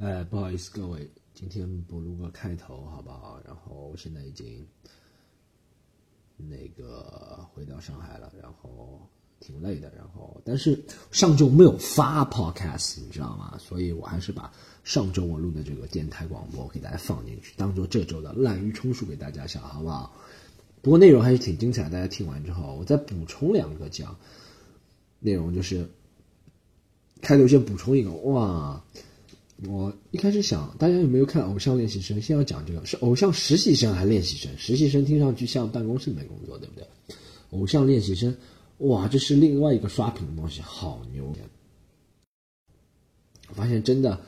哎，不好意思各位，今天不录个开头好不好？然后我现在已经那个回到上海了，然后挺累的，然后但是上周没有发 podcast，你知道吗？所以我还是把上周我录的这个电台广播给大家放进去，当做这周的滥竽充数给大家想，好不好？不过内容还是挺精彩，大家听完之后，我再补充两个讲内容，就是开头先补充一个，哇！我一开始想，大家有没有看《偶像练习生》？先要讲这个是偶像实习生还是练习生？实习生听上去像办公室里面工作，对不对？偶像练习生，哇，这是另外一个刷屏的东西，好牛！我发现真的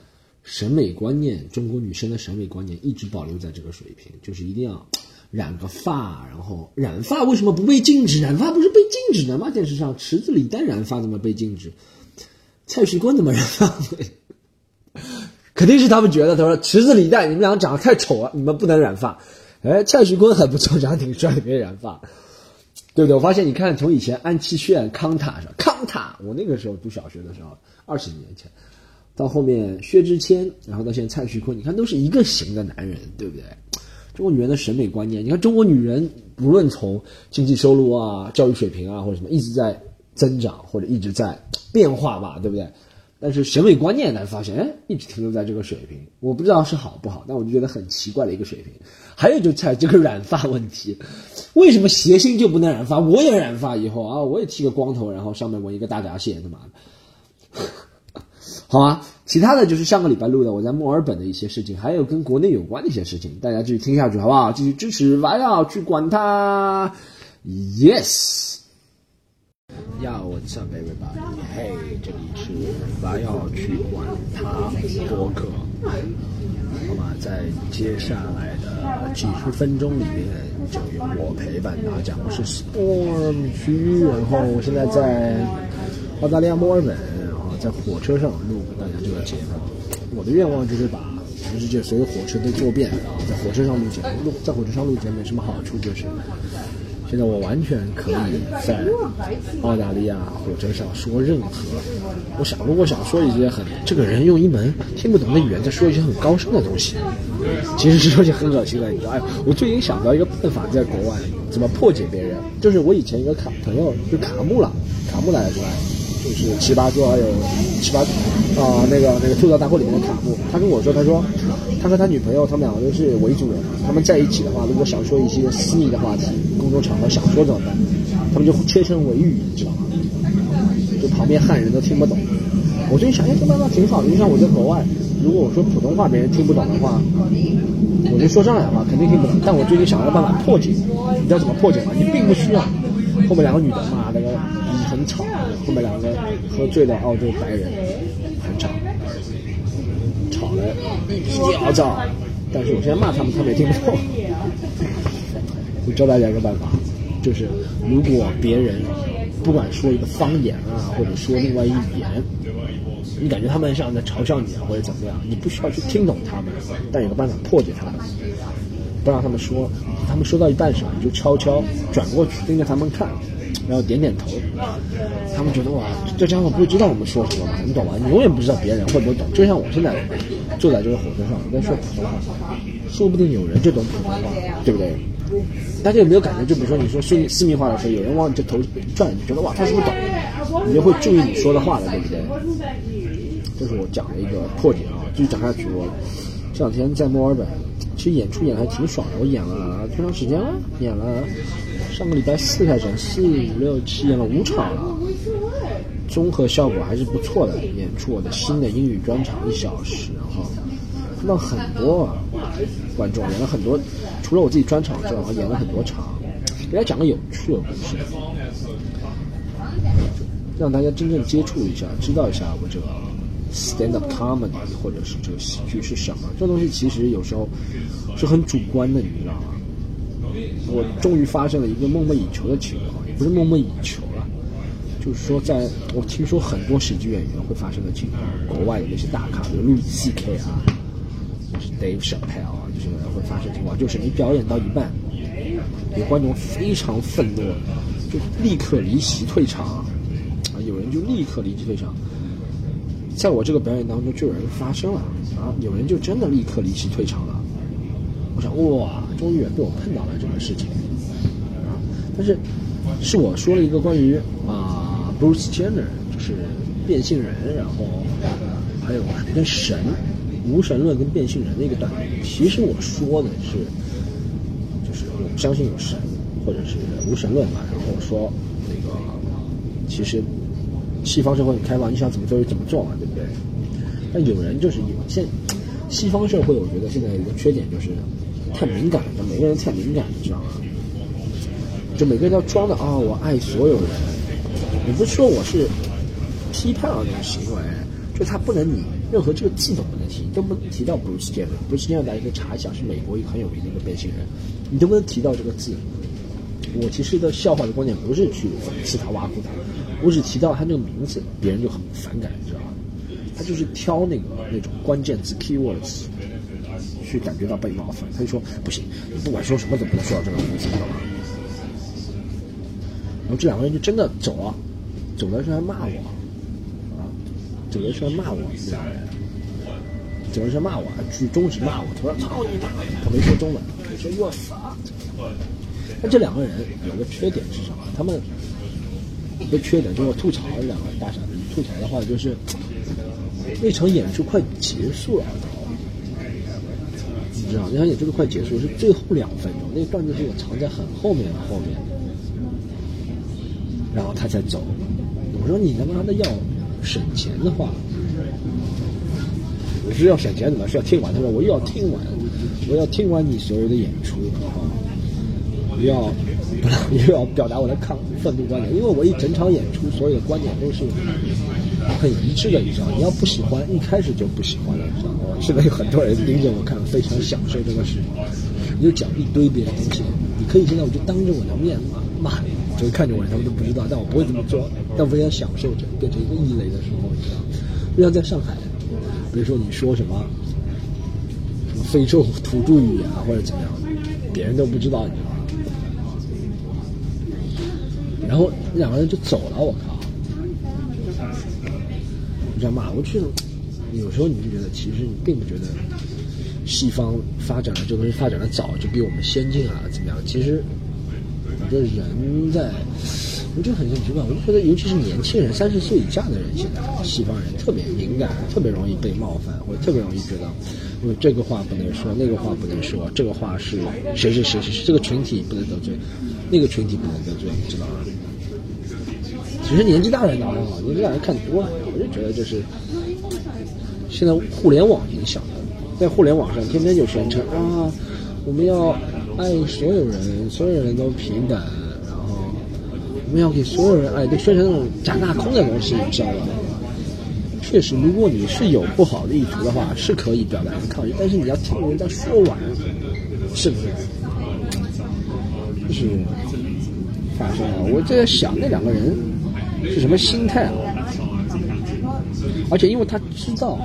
审美观念，中国女生的审美观念一直保留在这个水平，就是一定要染个发，然后染发为什么不被禁止？染发不是被禁止的吗？电视上池子李诞染发怎么被禁止？蔡徐坤怎么染发？肯定是他们觉得，他说池子李诞，你们俩长得太丑了，你们不能染发。哎，蔡徐坤还不错，长得挺帅，可以染发，对不对？我发现，你看，从以前安七炫、康塔是？康塔，我那个时候读小学的时候，二十几年前，到后面薛之谦，然后到现在蔡徐坤，你看都是一个型的男人，对不对？中国女人的审美观念，你看中国女人，不论从经济收入啊、教育水平啊或者什么，一直在增长或者一直在变化吧，对不对？但是审美观念呢，发现哎，一直停留在这个水平，我不知道是好不好，但我就觉得很奇怪的一个水平。还有就在这个染发问题，为什么谐星就不能染发？我也染发以后啊，我也剃个光头，然后上面纹一个大闸蟹，他妈的，好啊。其他的就是上个礼拜录的我在墨尔本的一些事情，还有跟国内有关的一些事情，大家继续听下去好不好？继续支持，我要去管他，yes。要我上 everybody，嘿，这里是我要去管他播客，好吗？在接下来的几十分钟里面，就由我陪伴大家。我是 Storm 区，然后我现在在澳大利亚墨尔本，然后在火车上录大家这个节目。我的愿望就是把全世界所有火车都坐遍，然后在火车上录节目。录在火车上录节目有什么好处？就是。现在我完全可以在澳大利亚火车上说任何，我想如果想说一些很这个人用一门听不懂的语言在说一些很高深的东西，其实是说些很恶心的。你知道，哎，我最近想到一个办法，在国外怎么破解别人，就是我以前一个卡朋友就卡木了，卡木来了是吧。就是七八桌还有七八啊，那个那个吐槽大会里面的卡布，他跟我说，他说他和他女朋友他们两个都是维族人，他们在一起的话，如果想说一些私密的话题，公众场合想说怎么办？他们就切成维语，你知道吗？就旁边汉人都听不懂。我最近想，哎，这办法挺好的，就像我在国外，如果我说普通话别人听不懂的话，我就说上海话肯定听不懂。但我最近想了个办法破解，你知道怎么破解吗？你并不需要后面两个女的骂那个。很吵，后面两个喝醉的澳洲白人很吵，吵得一匹焦躁。但是我现在骂他们，他们也听不懂。我教大家一个办法，就是如果别人不管说一个方言啊，或者说另外一语言，你感觉他们像在嘲笑你啊，或者怎么样，你不需要去听懂他们，但有个办法破解他们，不让他们说。他们说到一半时候，你就悄悄转过去盯着他们看。然后点点头，他们觉得哇，这家伙不会知道我们说什么吧？你懂吗？你永远不知道别人会不会懂。就像我现在坐在这个火车上我在说普通话，说不定有人就懂普通话，对不对？大家有没有感觉？就比如说你说说私密话的时候，有人往你这头转，你觉得哇，他是不是懂？你就会注意你说的话了，对不对？这是我讲的一个破解啊。继续讲下去，我这两天在墨尔本，其实演出演的还挺爽的。我演了多长时间了？演了。上个礼拜四开始，四五六七演了五场了，综合效果还是不错的。演出我的新的英语专场一小时，然后看到很多观众，演了很多，除了我自己专场之外，还演了很多场，给大家讲个有趣的故事，让大家真正接触一下，知道一下我这个 stand up comedy 或者是这个喜剧是什么。这东西其实有时候是很主观的，你知道吗？我终于发生了一个梦寐以求的情况，也不是梦寐以求了，就是说，在我听说很多喜剧演员会发生的情况，国外的那些大咖，比如路易 C.K. 啊，或是 Dave Chappelle 啊，这些人会发生情况，就是你表演到一半，有观众非常愤怒，就立刻离席退场，啊，有人就立刻离席退场，在我这个表演当中就有人发生了啊，有人就真的立刻离席退场了。我想哇，终于被我碰到了这个事情啊！但是是我说了一个关于啊，Bruce Jenner 就是变性人，然后还有跟神、无神论跟变性人的一个段子。其实我说的是，就是我不相信有神，或者是无神论嘛。然后说那个其实。西方社会很开放，你想怎么做就怎么做嘛，对不对？但有人就是有现西方社会，我觉得现在有一个缺点就是太敏感，每个人太敏感，你知道吗？就每个人要装的啊，我爱所有人。也不是说我是批判了这种行为，就他不能你任何这个字都不能提，都不能提到 Bruce Jenner。Bruce Jenner 大家可以查一下，是美国一个很有名的一个变性人，你都不能提到这个字。我其实的笑话的观点不是去讽刺他、挖苦他。我只提到他这个名字，别人就很反感，你知道吗？他就是挑那个那种关键词 keywords 去感觉到被冒犯，他就说不行，你不管说什么都不能说到这个名字，知道吗？然后这两个人就真的走了，走的时候还骂我，啊，走的时候还骂我，这两个人，走的时候骂我，去中指骂我，他说操你妈，他没说中文，他说 you fuck。那这两个人有个缺点是什么？他们。一个缺点就是吐槽两个大傻子，吐槽的话就是那场演出快结束了，知道那场演出都快结束，是最后两分钟，那个段子是我藏在很后面的后面，然后他才走。我说你他妈的要省钱的话，我是要省钱怎么是要听完？他说我又要听完，我要听完你所有的演出，然后不要。又要表达我的抗愤怒观点，因为我一整场演出所有的观点都是很一致的，你知道？你要不喜欢，一开始就不喜欢了，你知道吗？现在有很多人盯着我看，非常享受这个事。你就讲一堆别的东西，你可以现在我就当着我的面骂骂你，就是看着我，他们都不知道，但我不会这么做，但我非常享受着变成一个异类的时候，你知道？就像在上海，比如说你说什么什么非洲土著语言啊，或者怎么样，别人都不知道，你知道？然后两个人就走了，我靠！你知道吗？我觉得有时候你就觉得，其实你并不觉得西方发展的这东西发展的早，就比我们先进啊，怎么样？其实我觉得人在，我就很奇怪，我就觉得，尤其是年轻人，三十岁以下的人，现在西方人特别敏感，特别容易被冒犯，或者特别容易觉得，因为这个话不能说，那个话不能说，这个话是谁谁谁谁，这个群体不能得罪，那个群体不能得罪，你知道吗？你是年纪大的人倒还好，年纪大人看多了，我就觉得就是现在互联网影响的，在互联网上天天就宣称啊，我们要爱所有人，所有人都平等，然后我们要给所有人爱，都宣传那种假大空的东西，你知道吧？确实，如果你是有不好的意图的话，是可以表达抗议，但是你要听人家说完，是不是？就是发生了，我在想那两个人。是什么心态啊？而且因为他知道，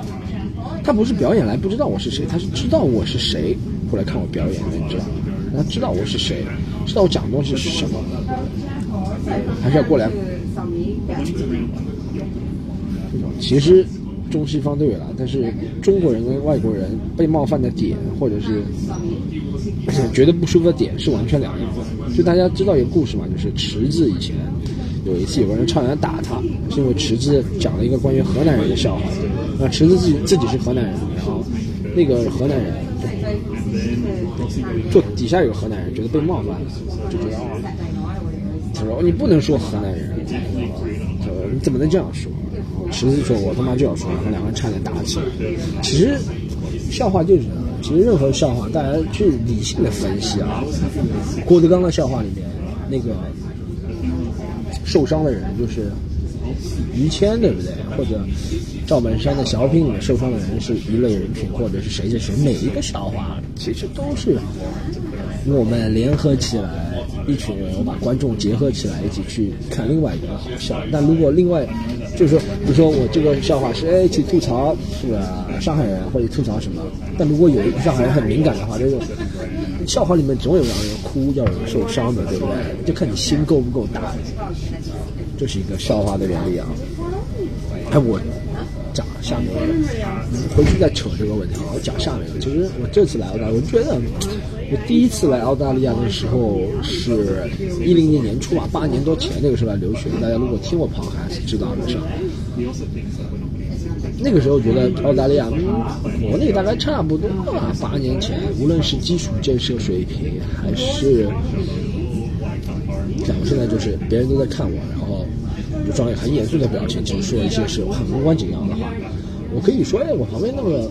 他不是表演来不知道我是谁，他是知道我是谁过来看我表演的，你知道吗？他知道我是谁，知道我讲的东西是什么，还是要过来。其实中西方都有了，但是中国人跟外国人被冒犯的点，或者是 觉得不舒服的点是完全两样。就大家知道一个故事嘛，就是池子以前。有一次，有个人差点打他，是因为池子讲了一个关于河南人的笑话。那池子自己自己是河南人，然后那个河南人就底下有河南人觉得被冒犯了，就觉得啊，他说你不能说河南人，他说你怎么能这样说？池子说我他妈就要说，然后两个人差点打起来。其实笑话就是，其实任何笑话大家去理性的分析啊。郭德纲的笑话里面那个。受伤的人就是于谦，对不对？或者赵本山的小品里面受伤的人是一类人群，或者是谁谁谁？每一个笑话其实都是我们联合起来，一群人，我把观众结合起来一起去看另外一个好笑。但如果另外就是说，比如说我这个笑话是哎去吐槽是吧？上海人或者吐槽什么？但如果有一个上海人很敏感的话，这种笑话里面总有让人哭，要有人受伤的，对不对？就看你心够不够大。这是一个笑话的原理啊！哎，我讲下面，回去再扯这个问题啊。我讲下面，其实我这次来澳大利亚，我觉得我第一次来澳大利亚的时候是一零年年初吧，八年多前那个时候来留学。大家如果听我跑还是知道的是。那个时候觉得澳大利亚跟，国内大概差不多吧。八年前，无论是基础建设水平，还是，像我现在就是别人都在看我，然后就装一个很严肃的表情，就说一些是很无关紧要的话。我可以说，哎，我旁边那个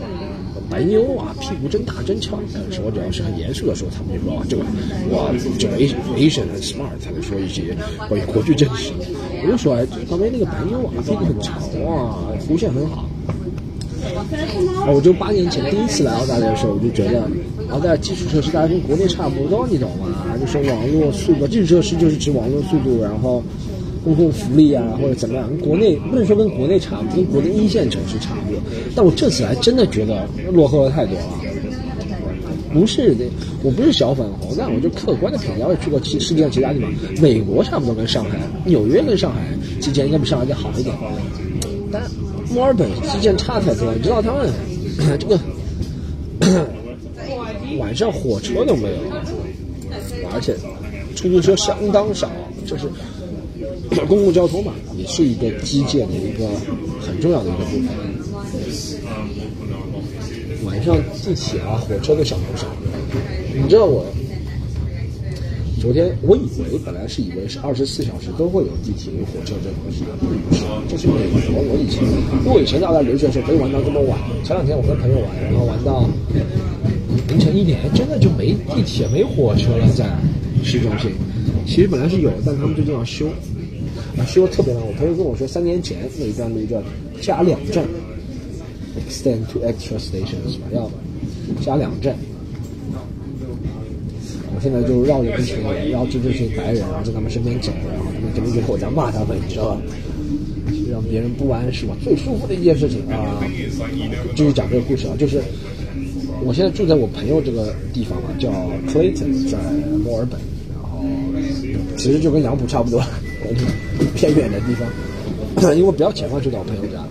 白妞啊，屁股真大真翘。但是我只要是很严肃的时候，他们就说啊这个哇，这个 Asian 很 smart，才能说一些关于国际政治。我就说，哎，旁边那个白妞啊，屁股很长啊，弧线很好。啊我就八年前第一次来澳大利亚的时候，我就觉得澳大利亚基础设施大概跟国内差不多，你懂吗？就是网络速度，基础设施就是指网络速度，然后公共福利啊或者怎么样，国内不能说跟国内差不多，跟国内一线城市差不多。但我这次来真的觉得落后了太多了。不是的，我不是小粉红，但我就客观的评价，我也去过其世界上其他地方，美国差不多跟上海，纽约跟上海之间应该比上海再好一点，但。墨尔本基建差太多了，你知道他们 这个 晚上火车都没有，而且出租车相当少，就是 公共交通嘛，也是一个基建的一个很重要的一个部分。晚上地铁啊、火车都相当少，你知道我。昨天我以为本来是以为是二十四小时都会有地铁有火车这种东西，并不是。这是美国，我以前因为我以前在澳大利亚留学的时候可以玩到这么晚。前两天我跟朋友玩，然后玩到凌晨一点，真的就没地铁没火车了，在市中心。其实本来是有，但他们最近要修，啊修的特别慢。我朋友跟我说，三年前那一段路叫加两站，extend to extra stations 吧要加两站。现在就绕着一群人，绕着这群白人，然后在他们身边走，然后他们肯定觉得我在骂他们，你知道吧？让别人不安是吧？最舒服的一件事情啊！继续讲这个故事啊，就是我现在住在我朋友这个地方嘛，叫 Clayton，在墨尔本，然后其实就跟杨浦差不多，偏远的地方，因为比较前嘛就到我朋友家。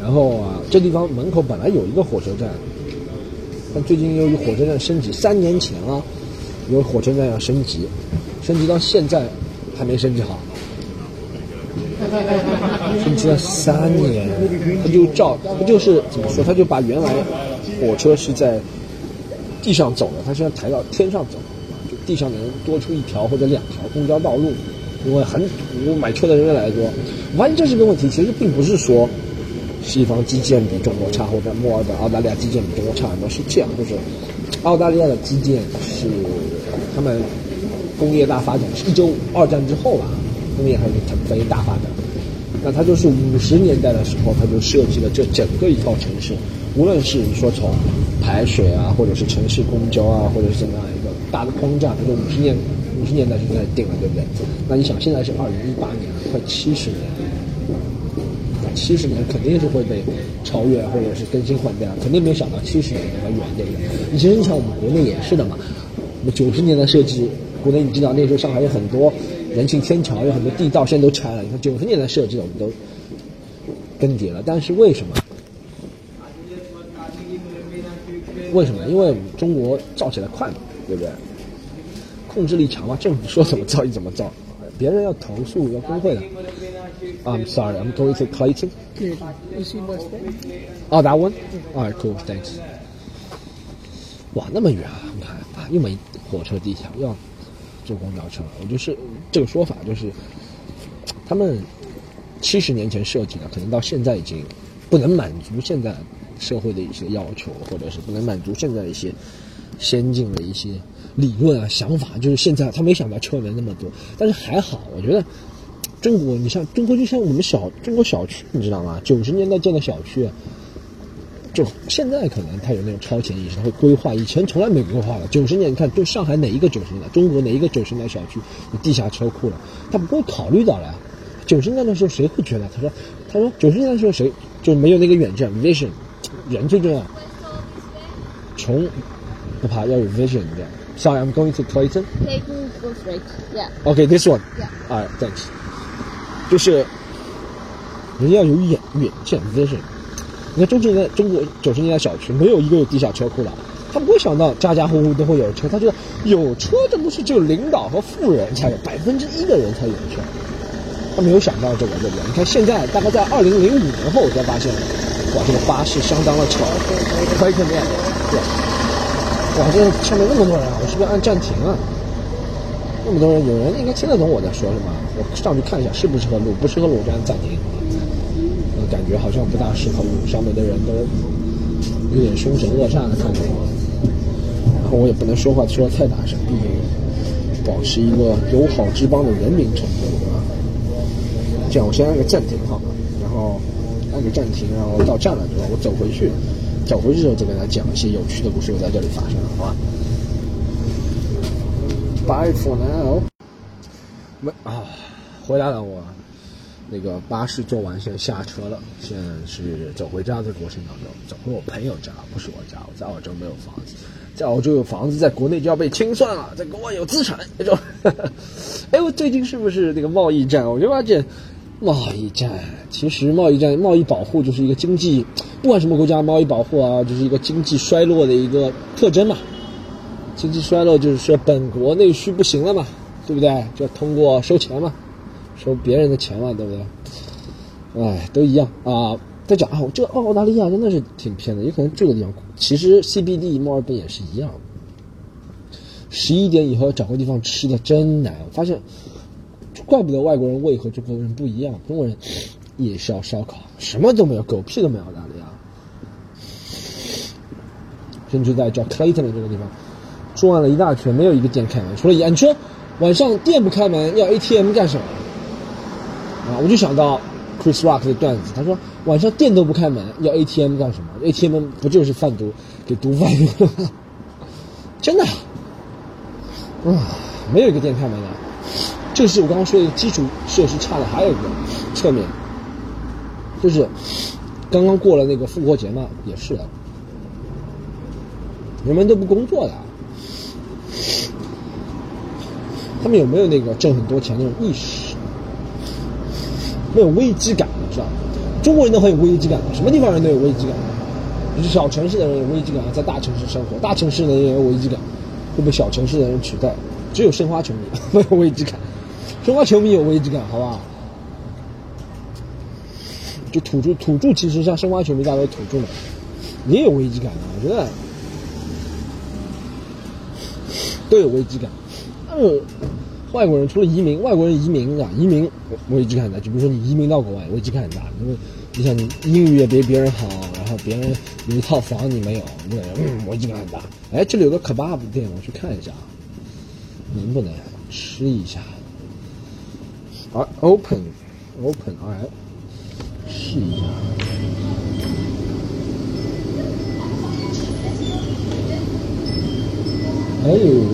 然后啊，这地方门口本来有一个火车站。但最近由于火车站升级，三年前啊，有火车站要升级，升级到现在还没升级好，升级了三年，他就照，他就是怎么说，他就把原来火车是在地上走的，他现在抬到天上走，就地上能多出一条或者两条公交道路，因为很堵，买车的人越来越多。我发现这是个问题，其实并不是说。西方基建比中国差，或者墨尔本、澳大利亚基建比中国差很多，是这样，就是澳大利亚的基建是他们工业大发展，是一九二战之后吧，工业还是腾飞大发展。那他就是五十年代的时候，他就设计了这整个一套城市，无论是你说从排水啊，或者是城市公交啊，或者是怎么样一个大的框架，他就五十年五十年代就在定了，对不对？那你想，现在是二零一八年，快七十年。七十年肯定是会被超越，或者是更新换代，肯定没有想到七十年那么远，对不对？你其实你想，我们国内也是的嘛。那么九十年的设计，国内你知道那时候上海有很多人行天桥，有很多地道，现在都拆了。你看九十年的设计，我们都更迭了。但是为什么？为什么？因为我们中国造起来快嘛，对不对？控制力强嘛，政府说怎么造就怎么造，别人要投诉要工会的。I'm sorry, I'm going to Clayton. You see what's there? Oh, that one? Alright, cool, thanks. 哇，那么远啊！你看啊，又没火车、地铁，要坐公交车。我就是这个说法，就是他们七十年前设计的，可能到现在已经不能满足现在社会的一些要求，或者是不能满足现在一些先进的一些理论啊、想法。就是现在他没想到车门那么多，但是还好，我觉得。中国，你像中国，就像我们小中国小区，你知道吗？九十年代建的小区，就现在可能他有那种超前意识，他会规划，以前从来没规划的。九十年，你看，就上海哪一个九十年代，中国哪一个九十年代小区有地下车库了？他不会考虑到了。九十年代的时候，谁会觉得？他说，他说九十年代的时候谁就没有那个远见，vision，人最重要。穷不怕，要有 vision 的。Sorry, I'm going to Clayton. Clayton, go straight. Yeah. Okay, this one. Yeah. Alright, thanks. 就是人家要有远远见 vision。你看中十年代中国九十年代小区没有一个有地下车库的，他不会想到家家户户都会有车，他觉得有车这不是只有领导和富人才有，百分之一的人才有车。他没有想到这个，对不对？你看现在大概在二零零五年后，我才发现，哇，这个巴士相当的吵，可以可以，对，哇，这上面那么多人，我是不是按暂停啊？那么多人，有人应该听得懂我在说什么？我上去看一下适不适合录，不适合录就按暂停。我感觉好像不大适合录，上面的人都有点凶神恶煞的看着我，然后我也不能说话说的太大声，毕竟保持一个友好之邦的人民程度啊。这样，我先按个暂停好了，然后按个暂停，然后到站了之后，我走回去，走回去之后再跟他讲一些有趣的故事，又在这里发生，好吧？Bye for now。没啊，回来了我。那个巴士坐完，现在下车了。现在是走回家的过程当中，走回我朋友家，不是我家。我在澳洲没有房子，在澳洲有房子，在国内就要被清算了，在国外有资产那种。哎，我最近是不是那个贸易战？我就发现，贸易战其实贸易战、贸易保护就是一个经济，不管什么国家，贸易保护啊，就是一个经济衰落的一个特征嘛。经济衰落就是说本国内需不行了嘛，对不对？就通过收钱嘛。收别人的钱嘛，对不对？哎，都一样啊。在讲啊，这个澳大利亚真的是挺偏的，有可能这个地方其实 CBD 墨尔本也是一样。十一点以后找个地方吃的真难，我发现，怪不得外国人胃和中国人不一样。中国人夜宵烧烤什么都没有，狗屁都没有。澳大利亚，甚至在叫 Clayton 这个地方，转了一大圈，没有一个店开门，除了演车。晚上店不开门，要 ATM 干什么？啊，我就想到 Chris Rock 的段子，他说晚上店都不开门，要 ATM 干什么？ATM 不就是贩毒给毒贩用的吗？真的，啊，没有一个店开门的。这是我刚刚说的基础设施差的，还有一个侧面，就是刚刚过了那个复活节嘛，也是，人们都不工作的。他们有没有那个挣很多钱那种意识？没有危机感，知道中国人都很有危机感，什么地方人都有危机感。小城市的人有危机感，在大城市生活；大城市的人也有危机感，会被小城市的人取代。只有申花球迷没有危机感，申花球迷有危机感，好不好？就土著，土著其实像申花球迷，大多土著嘛，也有危机感的。我觉得都有危机感。嗯，外国人除了移民，外国人移民啊，移民危机感很大。就比如说你移民到国外，危机感很大，因为你想你英语也比别人好，然后别人有一套房你没有，对，嗯，危机感很大。哎，这里有个 kebab 店，我去看一下啊，能不能吃一下？啊，open，open，哎，试一下。哎呦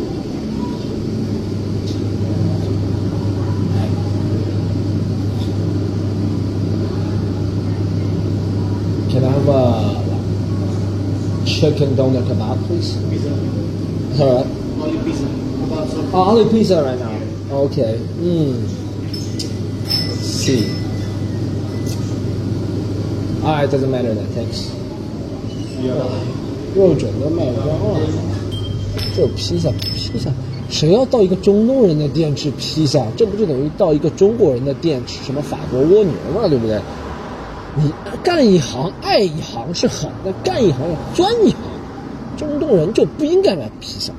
！chicken doner kebab, please? Pizza. All right. Only pizza. Kebab, Oh, only pizza right now. Okay. Mm. See. Alright, doesn't matter then. Thanks. 肉卷都卖光了，这披萨，披萨，谁要到一个中东人的店吃披萨？这不就等于到一个中国人的店吃什么法国蜗牛嘛，对不对？你干一行爱一行是好的，干一行要钻一行。中东人就不应该买披萨，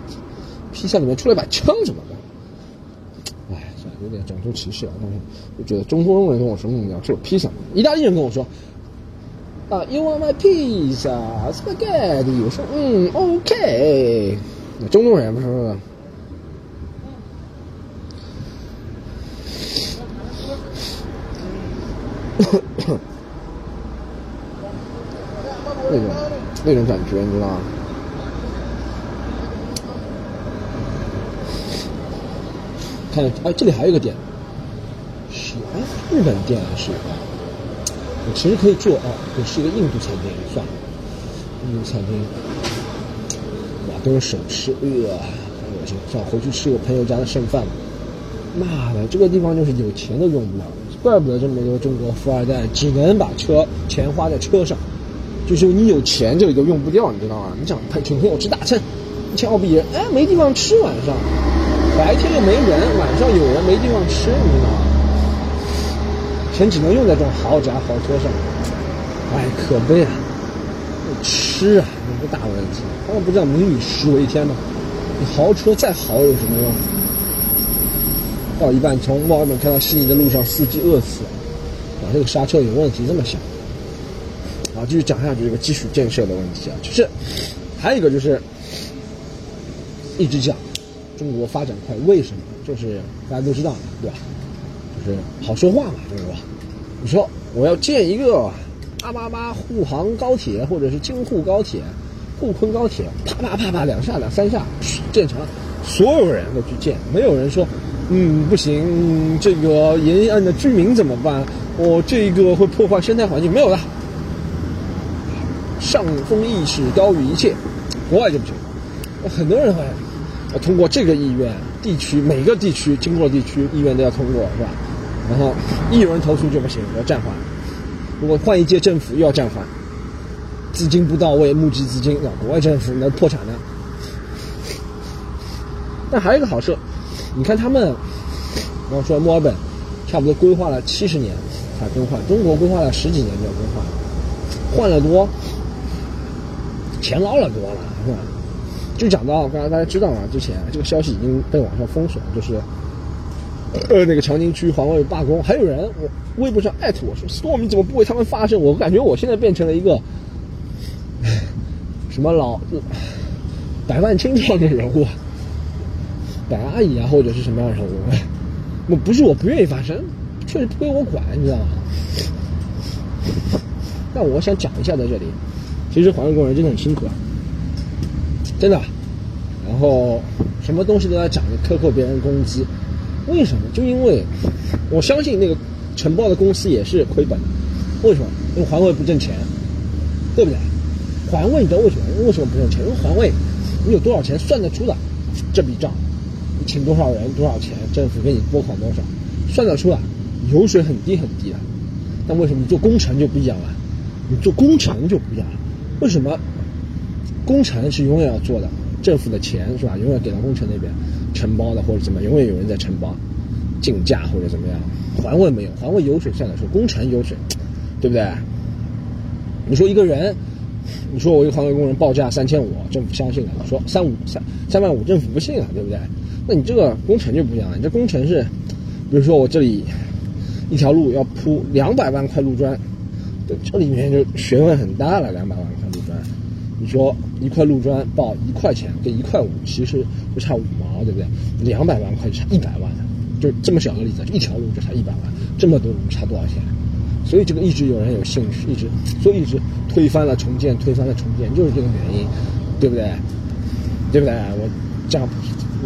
披萨里面出来把枪什么点种族歧视啊！但是我觉得中东人跟我说什么样，吃披萨。意大利人跟我说啊，You want my pizza spaghetti？我说嗯，OK。中东人不是。那种那种感觉，你知道吗？看，哎，这里还有一个店，是哎，日本店还是？我其实可以做啊，我是一个印度餐厅，算了，印度餐厅，哇，都是手吃，呃，很恶心，算，回去吃我朋友家的剩饭。妈的，这个地方就是有钱都用不了，怪不得这么多中国富二代只能把车钱花在车上，就是你有钱这个都用不掉，你知道吗？你想整天我吃大餐，一千澳币人，哎，没地方吃晚上，白天又没人，晚上有人没地方吃，你知道吗？钱只能用在这种豪宅豪车上，哎，可悲啊！吃啊，那个大问题，他们不叫民以食为天吗？你豪车再豪有什么用？到一半从墨尔本开到悉尼的路上，司机饿死了，啊，这个刹车有问题，这么想。啊，继续讲下去这个基础建设的问题啊，就是还有一个就是一直讲中国发展快，为什么？就是大家都知道，对吧？就是好说话嘛，对吧。你说我要建一个阿巴巴沪杭高铁，或者是京沪高铁、沪昆高铁，啪啪啪啪两下两三下建成了，所有人都去建，没有人说。嗯，不行，这个沿岸的居民怎么办？我这个会破坏生态环境，没有了。上风意识高于一切，国外就不行。很多人会通过这个意愿，地区每个地区经过地区意愿都要通过，是吧？然后一有人投诉就不行，要暂缓。如果换一届政府又要暂缓，资金不到位，募集资金，啊，国外政府能破产呢。但还有一个好事。你看他们，比方说墨尔本，差不多规划了七十年才更换，中国规划了十几年就要更换，换了多，钱捞了多了，是吧？就讲到刚才大家知道啊，之前这个消息已经被网上封锁，就是呃那个长宁区环卫罢工，还有人我微博上艾特我说，Storm 你怎么不为他们发声？我感觉我现在变成了一个 什么老百万青创的人物。白阿姨啊，或者是什么样的人物，我不是我不愿意发声，确实不归我管，你知道吗？但我想讲一下在这里，其实环卫工人真的很辛苦啊，真的。然后什么东西都要讲克扣别人工资，为什么？就因为我相信那个承包的公司也是亏本，为什么？因为环卫不挣钱，对不对？环卫你知道为什么？为什么不挣钱？因为环卫你有多少钱算得出的这笔账。你请多少人多少钱，政府给你拨款多少，算得出来，油水很低很低的。但为什么你做工程就不一样了？你做工程就不一样了。为什么？工程是永远要做的，政府的钱是吧？永远给到工程那边承包的或者怎么，永远有人在承包，竞价或者怎么样。环卫没有，环卫有水算得说，工程有水，对不对？你说一个人，你说我一个环卫工人报价三千五，政府相信了。说三五三三万五，政府不信了，对不对？那你这个工程就不一样了，你这工程是，比如说我这里一条路要铺两百万块路砖，对，这里面就学问很大了。两百万块，你说一块路砖报一块钱跟一块五，其实就差五毛，对不对？两百万块就差一百万，就这么小的例子，一条路就差一百万，这么多路差多少钱？所以这个一直有人有兴趣，一直所以一直推翻了重建，推翻了重建，就是这个原因，对不对？对不对？我这样。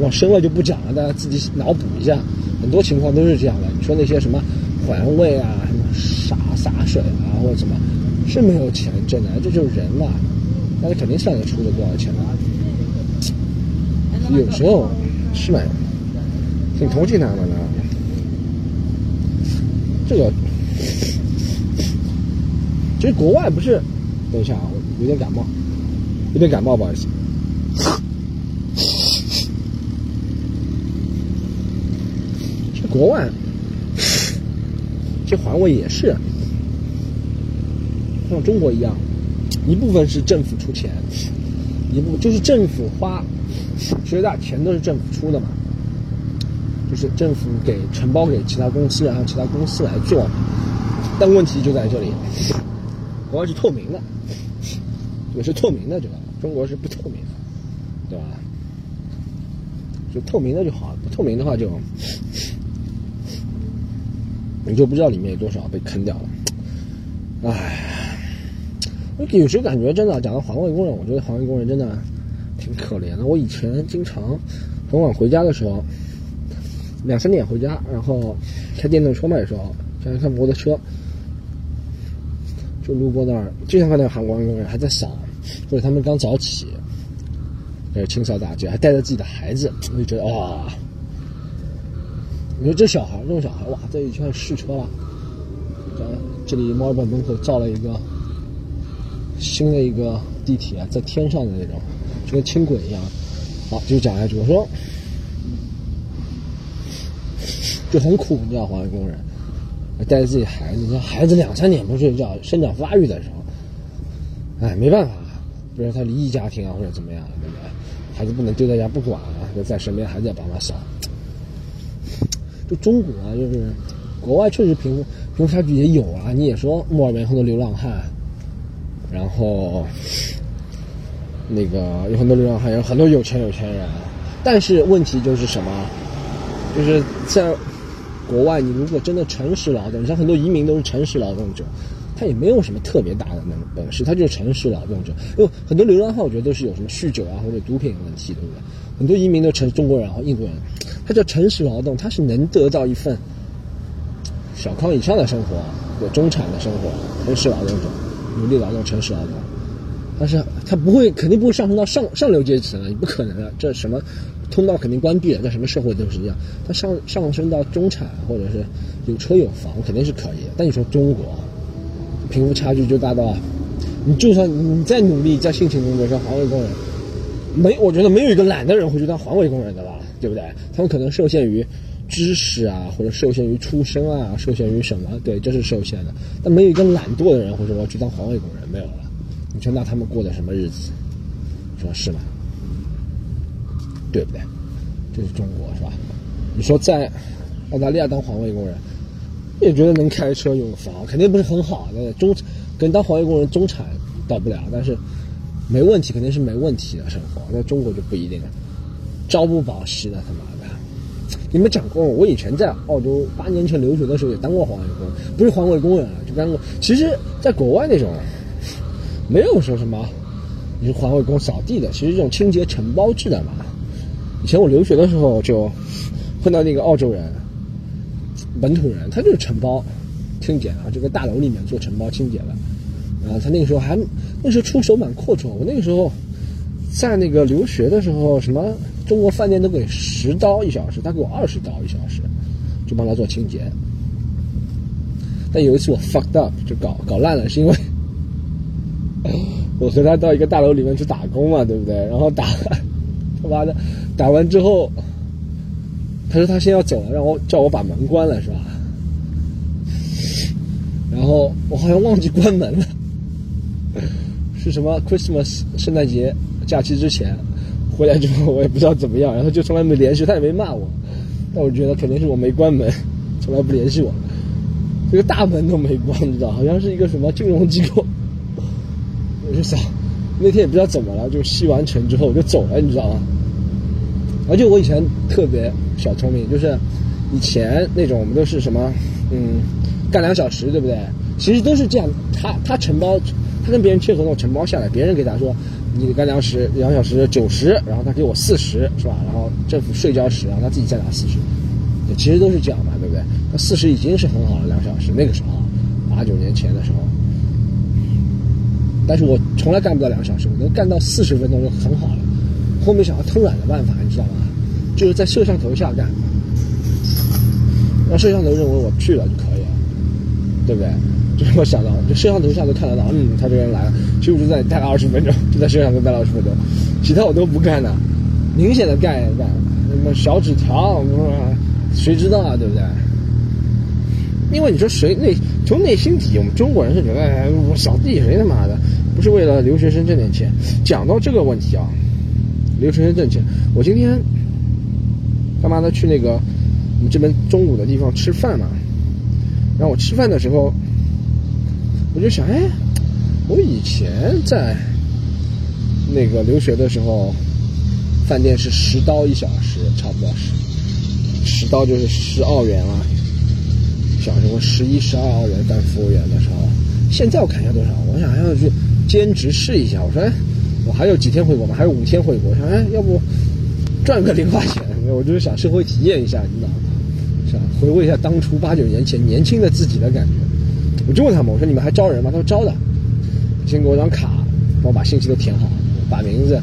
往深了就不讲了，大家自己脑补一下，很多情况都是这样的。你说那些什么环卫啊，什么洒洒水啊，或者什么，是没有钱挣的，这就是人嘛，那个肯定算得出的多少钱了。有时候是蛮挺同情他们的。这个其实国外不是，等一下啊，我有点感冒，有点感冒，不好意思。这国外，这环卫也是像中国一样，一部分是政府出钱，一部就是政府花，其实大钱都是政府出的嘛，就是政府给承包给其他公司，然后其他公司来做。但问题就在这里，国外是透明的，也是透明的，知道吧中国是不透明的，对吧？就透明的就好，不透明的话就。你就不知道里面有多少被坑掉了，唉，我有时候感觉真的讲到环卫工人，我觉得环卫工人真的挺可怜的。我以前经常很晚回家的时候，两三点回家，然后开电动车嘛，有时候开开摩托车，就路过那儿，就像看到韩国工人还在扫，或者他们刚早起，呃，清扫大街，还带着自己的孩子，我就觉得啊。你说这小孩，这种小孩，哇，这一圈试车了。在这里墨尔本门口造了一个新的一个地铁，在天上的那种，就跟轻轨一样。好，就讲下去。我说，就很苦，你知道，环卫工人带着自己孩子，你看孩子两三年不睡觉，生长发育的时候，哎，没办法，比如说他离异家庭啊，或者怎么样，对不对？孩子不能丢在家不管啊，就在身边，还在帮他扫。就中国啊，就是国外确实贫富贫富差距也有啊。你也说墨尔本很多流浪汉，然后那个有很多流浪汉，有很多有钱有钱人，但是问题就是什么？就是在国外，你如果真的诚实劳动，像很多移民都是诚实劳动者，他也没有什么特别大的那种本事，他就是诚实劳动者。因为很多流浪汉，我觉得都是有什么酗酒啊或者毒品问题，对不对？很多移民都成中国人和印度人，他叫诚实劳动，他是能得到一份小康以上的生活，有中产的生活，诚实劳动者，努力劳动，诚实劳动。但是他不会，肯定不会上升到上上流阶层了，你不可能的，这什么通道肯定关闭了，在什么社会都是一样。他上上升到中产或者是有车有房，肯定是可以。但你说中国贫富差距就大到，你就算你再努力再辛勤工作，像环卫工人，没我觉得没有一个懒的人会去当环卫工人的吧，对不对？他们可能受限于知识啊，或者受限于出身啊，受限于什么？对，这是受限的。但没有一个懒惰的人会说我要去当环卫工人，没有了。你说那他们过的什么日子？你说是吗？对不对？这是中国是吧？你说在澳大利亚当环卫工人，也觉得能开车有房，肯定不是很好的中，跟当环卫工人中产到不了，但是没问题，肯定是没问题的生活。在中国就不一定了，朝不保夕的他妈。你们讲过，我以前在澳洲八年前留学的时候也当过环卫工，不是环卫工人啊，就当过。其实，在国外那种。没有说什么，你是环卫工扫地的，其实这种清洁承包制的嘛。以前我留学的时候就碰到那个澳洲人，本土人，他就是承包清洁啊，就在大楼里面做承包清洁的。然后他那个时候还那时候出手蛮阔绰，我那个时候在那个留学的时候，什么中国饭店都给十刀一小时，他给我二十刀一小时，就帮他做清洁。但有一次我 fucked up，就搞搞烂了，是因为。我和他到一个大楼里面去打工嘛，对不对？然后打，他妈的，打完之后，他说他先要走了，让我叫我把门关了，是吧？然后我好像忘记关门了，是什么 Christmas 圣诞节假期之前回来之后，我也不知道怎么样，然后就从来没联系他，也没骂我，但我觉得肯定是我没关门，从来不联系我，这个大门都没关，你知道，好像是一个什么金融机构。我就想，那天也不知道怎么了，就吸完尘之后我就走了，你知道吗？而且我以前特别小聪明，就是以前那种我们都是什么，嗯，干两小时，对不对？其实都是这样，他他承包，他跟别人签合同承包下来，别人给他说，你得干两时两小时九十，然后他给我四十，是吧？然后政府税交十，然后他自己再拿四十，其实都是这样嘛，对不对？那四十已经是很好了，两小时那个时候，八九年前的时候。但是我从来干不到两小时，我能干到四十分钟就很好了。后面想要偷懒的办法，你知道吗？就是在摄像头下干，让摄像头认为我去了就可以了，对不对？我想到，就摄像头下都看得到，嗯，他这个人来了，其实我就在待了二十分钟，就在摄像头待了二十分钟，其他我都不干的，明显的干干，什么小纸条，谁知道啊，对不对？因为你说谁内从内心底，我们中国人是觉得，哎，我扫地谁他妈的。不是为了留学生挣点钱。讲到这个问题啊，留学生挣钱，我今天他妈的去那个我们这边中午的地方吃饭嘛。然后我吃饭的时候，我就想，哎，我以前在那个留学的时候，饭店是十刀一小时，差不多是十刀就是十澳元了。小时候十一、十二澳元当服务员的时候，现在我看一下多少，我想还要去。兼职试一下，我说，哎，我还有几天回国吗？还有五天回国，我想，哎，要不赚个零花钱？我就是想社会体验一下，你知道吗？想回味一下当初八九年前年轻的自己的感觉。我就问他们，我说你们还招人吗？他说招的，先给我张卡，帮我把信息都填好，把名字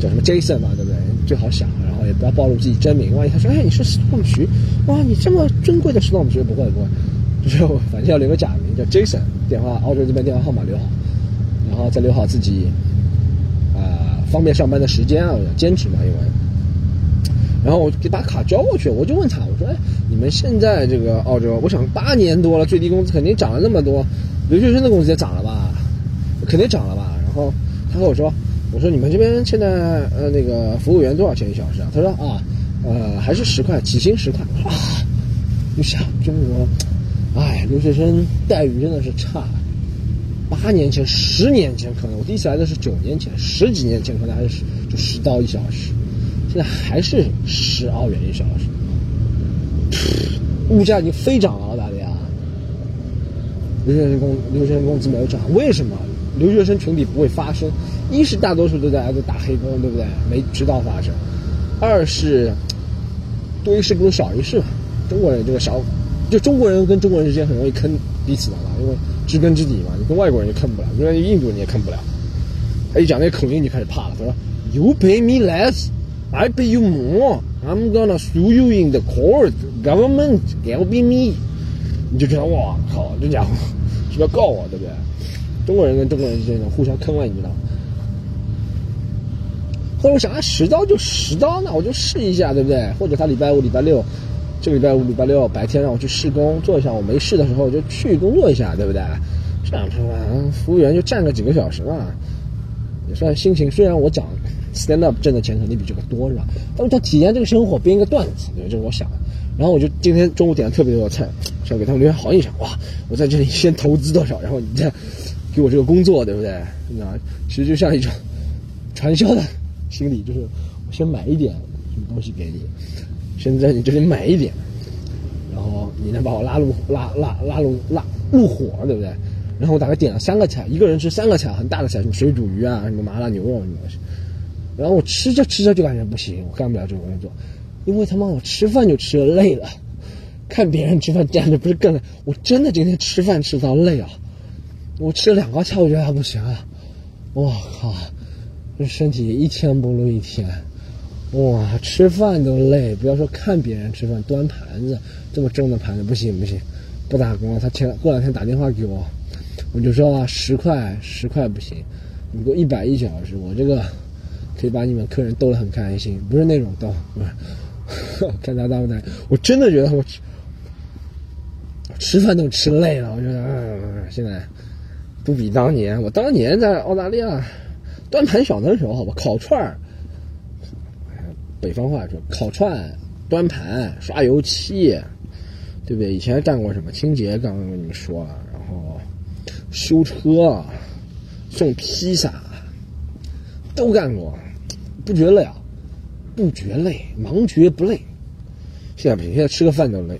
叫什么 Jason 嘛，对不对？最好想，然后也不要暴露自己真名。万一他说，哎，你是税务局，哇，你这么尊贵的 Storm 徐，不会不会，就是反正要留个假名叫 Jason，电话澳洲这边电话号码留好，然后再留好自己，啊、方便上班的时间啊，兼职嘛，因为。然后我给把卡交过去，我就问他，我说：“哎，你们现在这个澳洲，我想八年多了，最低工资肯定涨了那么多，留学生的工资也涨了吧？肯定涨了吧？”然后他和我说：“我说你们这边现在呃那个服务员多少钱一小时啊？”他说：“啊，呃还是十块，起薪十块。”啊，就想中国，哎，留学生待遇真的是差。八年前、十年前可能，我第一次来的是九年前，十几年前可能还是就十刀一小时。现在还是十澳元一小时，物价已经飞涨了，澳大利亚。留学生工留学生工资没有涨，为什么？留学生群体不会发声，一是大多数都在都打黑工，对不对？没渠道发声；二是多一事不如少一事嘛。中国人这个少，就中国人跟中国人之间很容易坑彼此的嘛，因为知根知底嘛。你跟外国人也坑不了，跟印度人也坑不了。他一讲那个口音就开始怕了，他说：“You pay me less。” I pay you more. I'm gonna sue you in the court. Government help me. 你就觉得哇靠，这家伙是不是要告我，对不对？中国人跟中国人之间的互相坑了，你知道吗？后来我想，啊，十刀就十刀，那我就试一下，对不对？或者他礼拜五、礼拜六，这个礼拜五、礼拜六白天让我去试工做一下，我没事的时候就去工作一下，对不对？这样是吧？服务员就站个几个小时嘛，也算心情。虽然我讲。Stand up 挣的钱肯定比这个多是吧？但是他体验这个生活，编一个段子，对，这是我想的。然后我就今天中午点了特别多的菜，想给他们留下好印象。哇，我在这里先投资多少，然后你再给我这个工作，对不对？那其实就像一种传销的心理，就是我先买一点什么东西给你，先在你这里买一点，然后你能把我拉入拉拉拉入拉入伙，对不对？然后我大概点了三个菜，一个人吃三个菜，很大的菜，什么水煮鱼啊，什么麻辣牛肉什么东西。然后我吃着吃着就感觉不行，我干不了这个工作，因为他妈我吃饭就吃的累了，看别人吃饭站着不是更累？我真的今天吃饭吃到累啊！我吃了两个菜，我觉得还不行啊！我靠，这身体一天不如一天，哇，吃饭都累，不要说看别人吃饭，端盘子这么重的盘子不行不行，不打工了。他前过两天打电话给我，我就说啊，十块十块不行，你给我一百一小时，我这个。可以把你们客人逗得很开心，不是那种逗，看他大不大，我真的觉得我吃吃饭都吃累了。我觉得，嗯，现在不比当年。我当年在澳大利亚端盘小的时候，好吧，烤串儿，北方话说烤串、端盘、刷油漆，对不对？以前干过什么清洁？刚刚跟你们说了，然后修车、送披萨，都干过。不觉累啊？不觉累，忙觉不累。现在不行，现在吃个饭都累。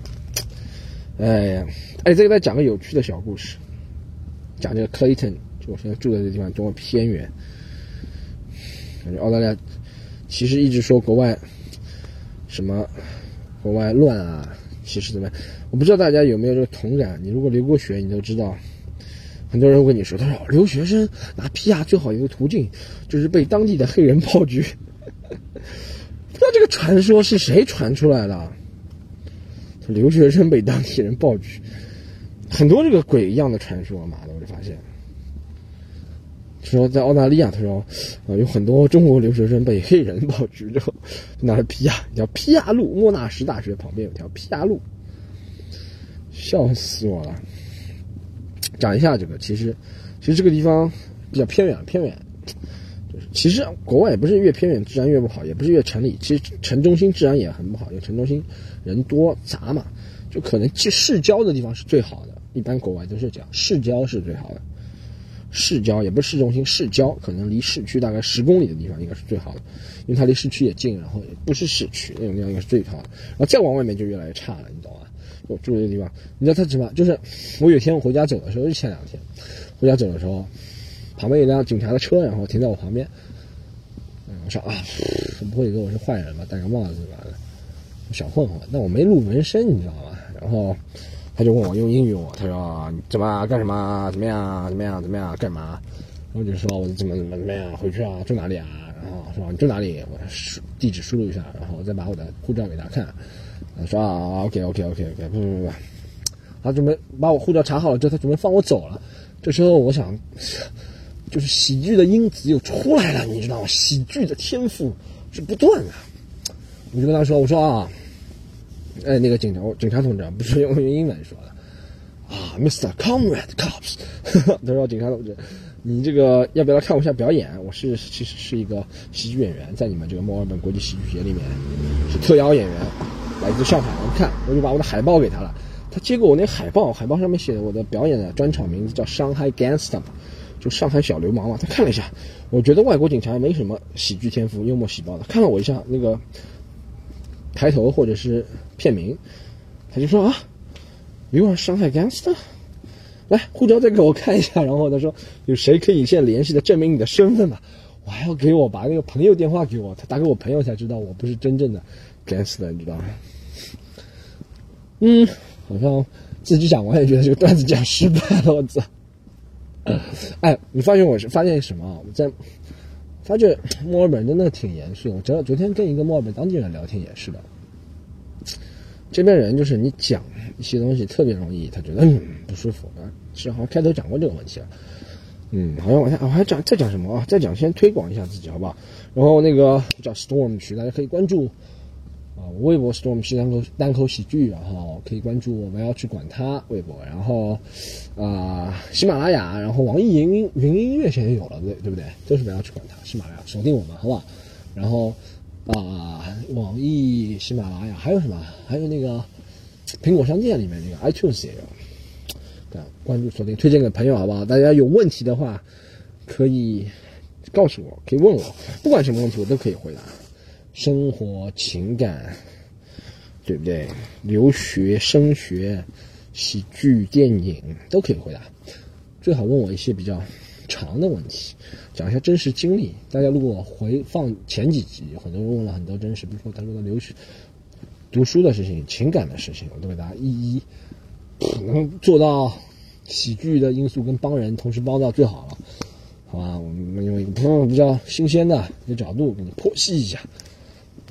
哎呀，哎，再给大家讲个有趣的小故事。讲这个 Clayton，就我现在住的这地方多么偏远。感觉澳大利亚其实一直说国外什么国外乱啊，其实怎么样？我不知道大家有没有这个同感。你如果留过学，你都知道。很多人问你说，他说留学生拿 PR 最好一个途径就是被当地的黑人炮局。不知道这个传说是谁传出来的？留学生被当地人爆菊，很多这个鬼一样的传说，妈的，我就发现。说在澳大利亚，他说啊，有很多中国留学生被黑人爆菊之后，拿了 PR，叫 PR 路，莫纳什大学旁边有条 PR 路，笑死我了。讲一下这个，其实，其实这个地方比较偏远，偏远。就是其实国外也不是越偏远治安越不好，也不是越城里，其实城中心治安也很不好，因为城中心人多杂嘛，就可能去市郊的地方是最好的。一般国外都是讲市郊是最好的，市郊也不是市中心，市郊可能离市区大概十公里的地方应该是最好的，因为它离市区也近，然后也不是市区那种地方应该是最好的。然后再往外面就越来越差了，你懂吗？我住的这地方，你知道他什么？就是我有一天我回家走的时候，就前两天回家走的时候，旁边有辆警察的车，然后停在我旁边。嗯，我说啊，不会以为我是坏人吧？戴个帽子吧，小混混。但我没露纹身，你知道吗？然后他就问我用英语我，他说怎么干什么？怎么样？怎么样？怎么样？干嘛？然后就说我怎么怎么怎么样回去啊，住哪里啊？然后说你住哪里？我输地址输入一下，然后再把我的护照给他看。他说啊，OK OK OK OK，不不不，他准备把我护照查好了之后，他准备放我走了。这时候我想，就是喜剧的因子又出来了，你知道吗？喜剧的天赋是不断的。我就跟他说，我说啊，哎，那个警察，警察同志不是用英文说的。啊，Mr. Comrade Cops，他说警察同志，你这个要不要看我一下表演？我是其实是一个喜剧演员，在你们这个墨尔本国际喜剧节里面是特邀演员，来自上海。我看，我就把我的海报给他了。他接过我那海报，海报上面写的我的表演的专场名字叫《上海 Gangster》，就上海小流氓嘛。他看了一下，我觉得外国警察没什么喜剧天赋，幽默细胞的。看了我一下那个抬头或者是片名，他就说啊。You are 上海 gangster，来护照再给我看一下，然后他说有谁可以现在联系的证明你的身份吗？我还要给我把那个朋友电话给我，他打给我朋友才知道我不是真正的 gangster，你知道吗？嗯，好像自己讲完也觉得这个段子讲失败了，我操！哎，你发现我是发现什么？我在发觉墨尔本真的挺严肃。我昨昨天跟一个墨尔本当地人聊天也是的。这边人就是你讲一些东西特别容易，他觉得嗯不舒服啊。是好像开头讲过这个问题了，嗯，好像往下我还讲再讲什么啊？再讲先推广一下自己好不好？然后那个叫 Storm 区，大家可以关注啊，微博 Storm 区单口单口喜剧，然后可以关注我们要去管他微博，然后啊喜马拉雅，然后网易云音云音乐现在有了对对不对？都是不要去管它，喜马拉雅锁定我们好不好？然后。啊，网易、喜马拉雅还有什么？还有那个苹果商店里面那个 iTunes 也有。对关注锁定，推荐给朋友好不好？大家有问题的话可以告诉我，可以问我，不管什么问题我都可以回答。生活、情感，对不对？留学、升学、喜剧、电影都可以回答。最好问我一些比较。长的问题，讲一下真实经历。大家如果回放前几集，很多人问了很多真实，比如说他说的留学、读书的事情、情感的事情，我都给大家一一能做到喜剧的因素跟帮人同时帮到最好了，好吧？我们用一个比较新鲜的一个角度给你剖析一下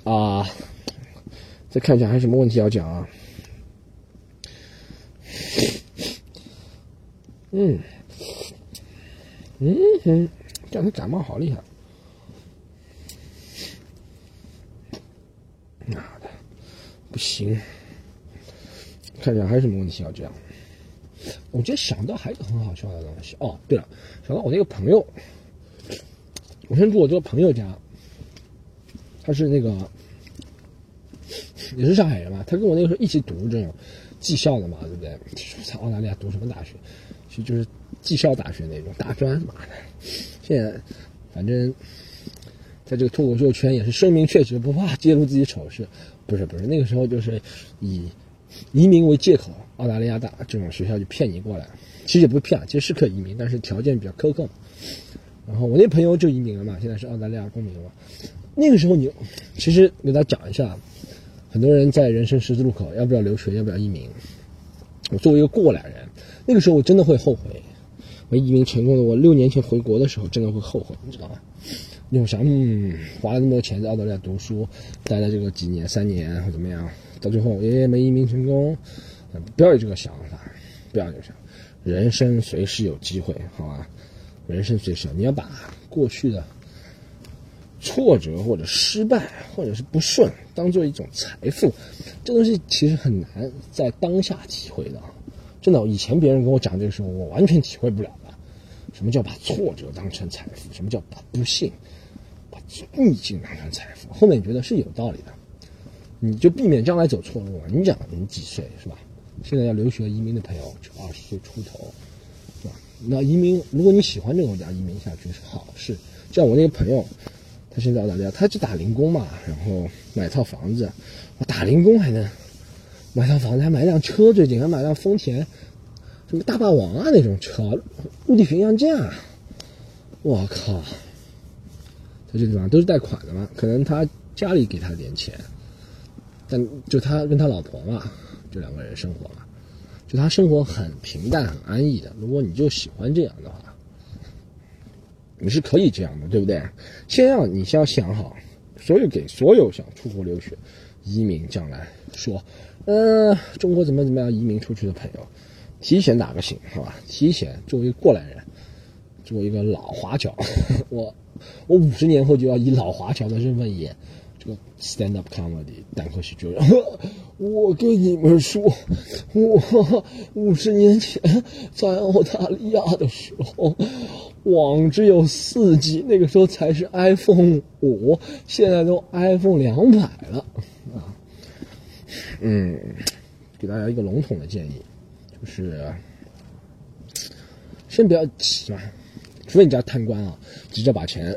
啊。再看一下还有什么问题要讲啊？嗯。嗯哼，这两天感冒好厉害！妈的，不行！看一下还有什么问题要讲。我今天想到还有个很好笑的东西哦。对了，想到我那个朋友，我先住我这个朋友家，他是那个也是上海人嘛，他跟我那个时候一起读这种技校的嘛，对不对？在澳大利亚读什么大学？其实就是。技校大学那种大专，妈的！现在反正在这个脱口秀圈也是声名鹊起，不怕揭露自己丑事。不是不是，那个时候就是以移民为借口，澳大利亚大这种学校就骗你过来。其实也不是骗，其实是可以移民，但是条件比较苛刻。然后我那朋友就移民了嘛，现在是澳大利亚公民了。那个时候你其实给大家讲一下，很多人在人生十字路口，要不要留学，要不要移民？我作为一个过来人，那个时候我真的会后悔。没移民成功的我，六年前回国的时候，真的会后悔，你知道吗？那种想，嗯，花了那么多钱在澳大利亚读书，待了这个几年、三年或怎么样，到最后也没移民成功，不要有这个想法，不要有想，人生随时有机会，好吧？人生随时，你要把过去的挫折或者失败或者是不顺当做一种财富，这东西其实很难在当下体会的。真的，以前别人跟我讲这个时候，我完全体会不了的。什么叫把挫折当成财富？什么叫把不幸、把逆境当成财富？后面你觉得是有道理的，你就避免将来走错路。你讲你几岁是吧？现在要留学移民的朋友就二十岁出头，是吧？那移民，如果你喜欢这个国家，移民下去是好事。像我那个朋友，他现在澳大利亚，他去打零工嘛，然后买套房子，我打零工还能买套房子，还买辆车，最近还买辆丰田。什么大霸王啊那种车，陆地巡洋舰啊，我靠！在这地方都是贷款的嘛，可能他家里给他点钱，但就他跟他老婆嘛，就两个人生活嘛，就他生活很平淡很安逸的。如果你就喜欢这样的话，你是可以这样的，对不对？先要你先要想好，所有给所有想出国留学、移民将来说，呃，中国怎么怎么样移民出去的朋友，提前打个醒，好吧？提前作为过来人，作为一个老华侨，我我五十年后就要以老华侨的身份演这个 stand up comedy 单口喜剧人。我跟你们说，我五十年前在澳大利亚的时候，网只有四 G，那个时候才是 iPhone 五，现在都 iPhone 两百了啊。嗯，给大家一个笼统的建议，就是先不要急嘛，除非你家贪官啊，急着把钱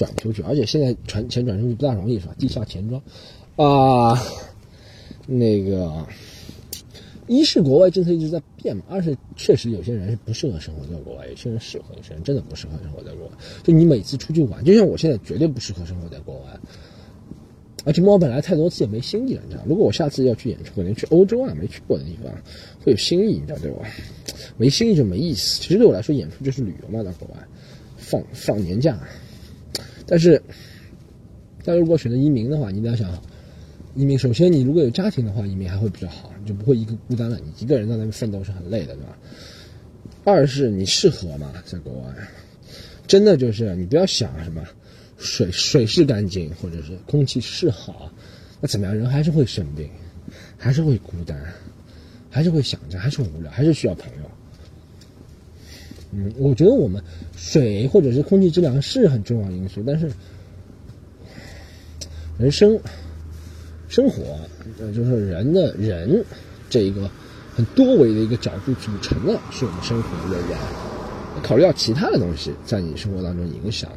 转出去，而且现在传钱转出去不大容易，是吧？地下钱庄啊。那个，一是国外政策一直在变嘛，二是确实有些人是不适合生活在国外，有些人适合，有些人真的不适合生活在国外。就你每次出去玩，就像我现在绝对不适合生活在国外，而且墨尔本来太多次也没新意了，你知道？如果我下次要去演出，可能去欧洲啊，没去过的地方，会有新意，你知道对吧？没新意就没意思。其实对我来说，演出就是旅游嘛，在国外放放年假。但是，大家如果选择移民的话，你一定要想。移民首先，你如果有家庭的话，移民还会比较好，你就不会一个孤单了。你一个人在那边奋斗是很累的，对吧？二是你适合嘛，在国外，真的就是你不要想什么水水是干净，或者是空气是好，那怎么样，人还是会生病，还是会孤单，还是会想着，还是无聊，还是需要朋友。嗯，我觉得我们水或者是空气质量是很重要因素，但是人生。生活，呃，就是人的人这一个很多维的一个角度组成的，是我们生活的人。考虑到其他的东西在你生活当中影响。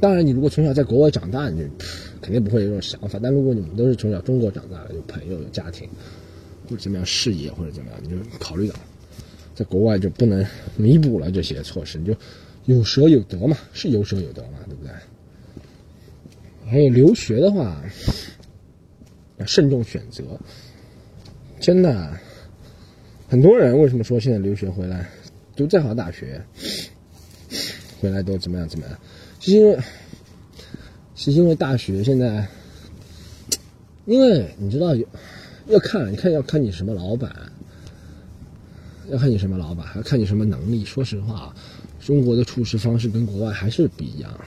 当然，你如果从小在国外长大，你肯定不会有这种想法。但如果你们都是从小中国长大的，有朋友、有家庭，或者怎么样事业或者怎么样，你就考虑到在国外就不能弥补了这些措施，你就有舍有得嘛，是有舍有得嘛，对不对？还有留学的话。要慎重选择，真的，很多人为什么说现在留学回来，读再好的大学，回来都怎么样怎么样？是因为，是因为大学现在，因为你知道，要看，你看要看你什么老板，要看你什么老板，还要看你什么能力。说实话，中国的处事方式跟国外还是不一样。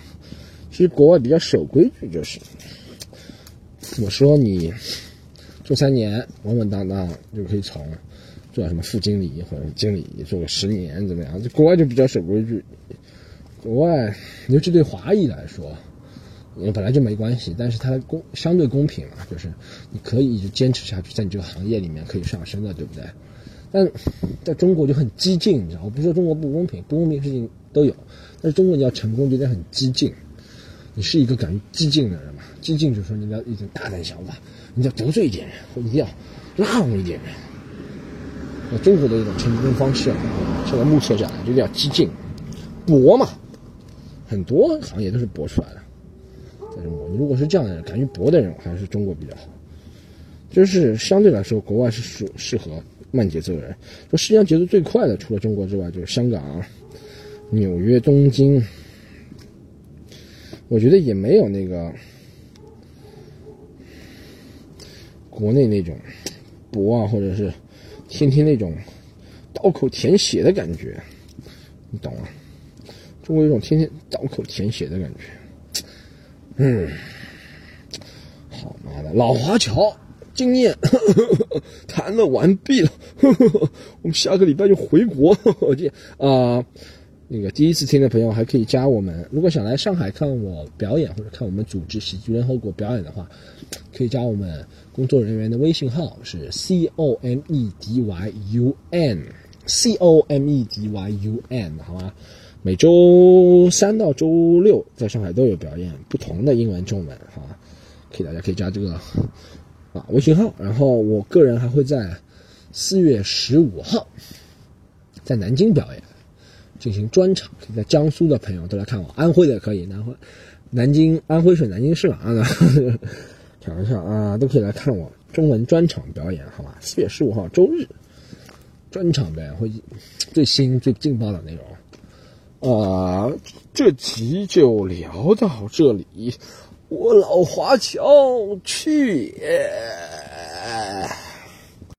其实国外比较守规矩，就是。我说你做三年稳稳当当就可以从做什么副经理或者经理做个十年怎么样？这国外就比较守规矩。国外尤其对华裔来说，你本来就没关系，但是它公相对公平嘛，就是你可以一直坚持下去，在你这个行业里面可以上升的，对不对？但在中国就很激进，你知道？我不说中国不公平，不公平事情都有，但是中国你要成功就得很激进。你是一个敢于激进的人嘛？激进就是说你要一种大胆想法，你要得罪一点人，或一定要拉拢一点人。那中国的一种成功方式啊，现在目测下来就叫激进、搏嘛。很多行业都是搏出来的。在中国，你如果是这样的人，敢于搏的人，还是中国比较好。就是相对来说，国外是适适合慢节奏的人。说世界上节奏最快的，除了中国之外，就是香港、纽约、东京。我觉得也没有那个国内那种博啊，或者是天天那种刀口舔血的感觉，你懂吗？中国有种天天刀口舔血的感觉。嗯，好妈的，老华侨经验 谈了完毕了，我们下个礼拜就回国，我这啊。那个第一次听的朋友还可以加我们，如果想来上海看我表演或者看我们组织喜剧联合国表演的话，可以加我们工作人员的微信号是 c o m e d y u n c o m e d y u n 好吗？每周三到周六在上海都有表演，不同的英文、中文，好吧？可以大家可以加这个啊微信号，然后我个人还会在四月十五号在南京表演。进行专场，可以在江苏的朋友都来看我，安徽的可以，南徽、南京、安徽省南京市嘛，开玩笑啊，都可以来看我中文专场表演，好吧？四月十五号周日，专场表演会最新最劲爆的内容，呃，这集就聊到这里，我老华侨去也。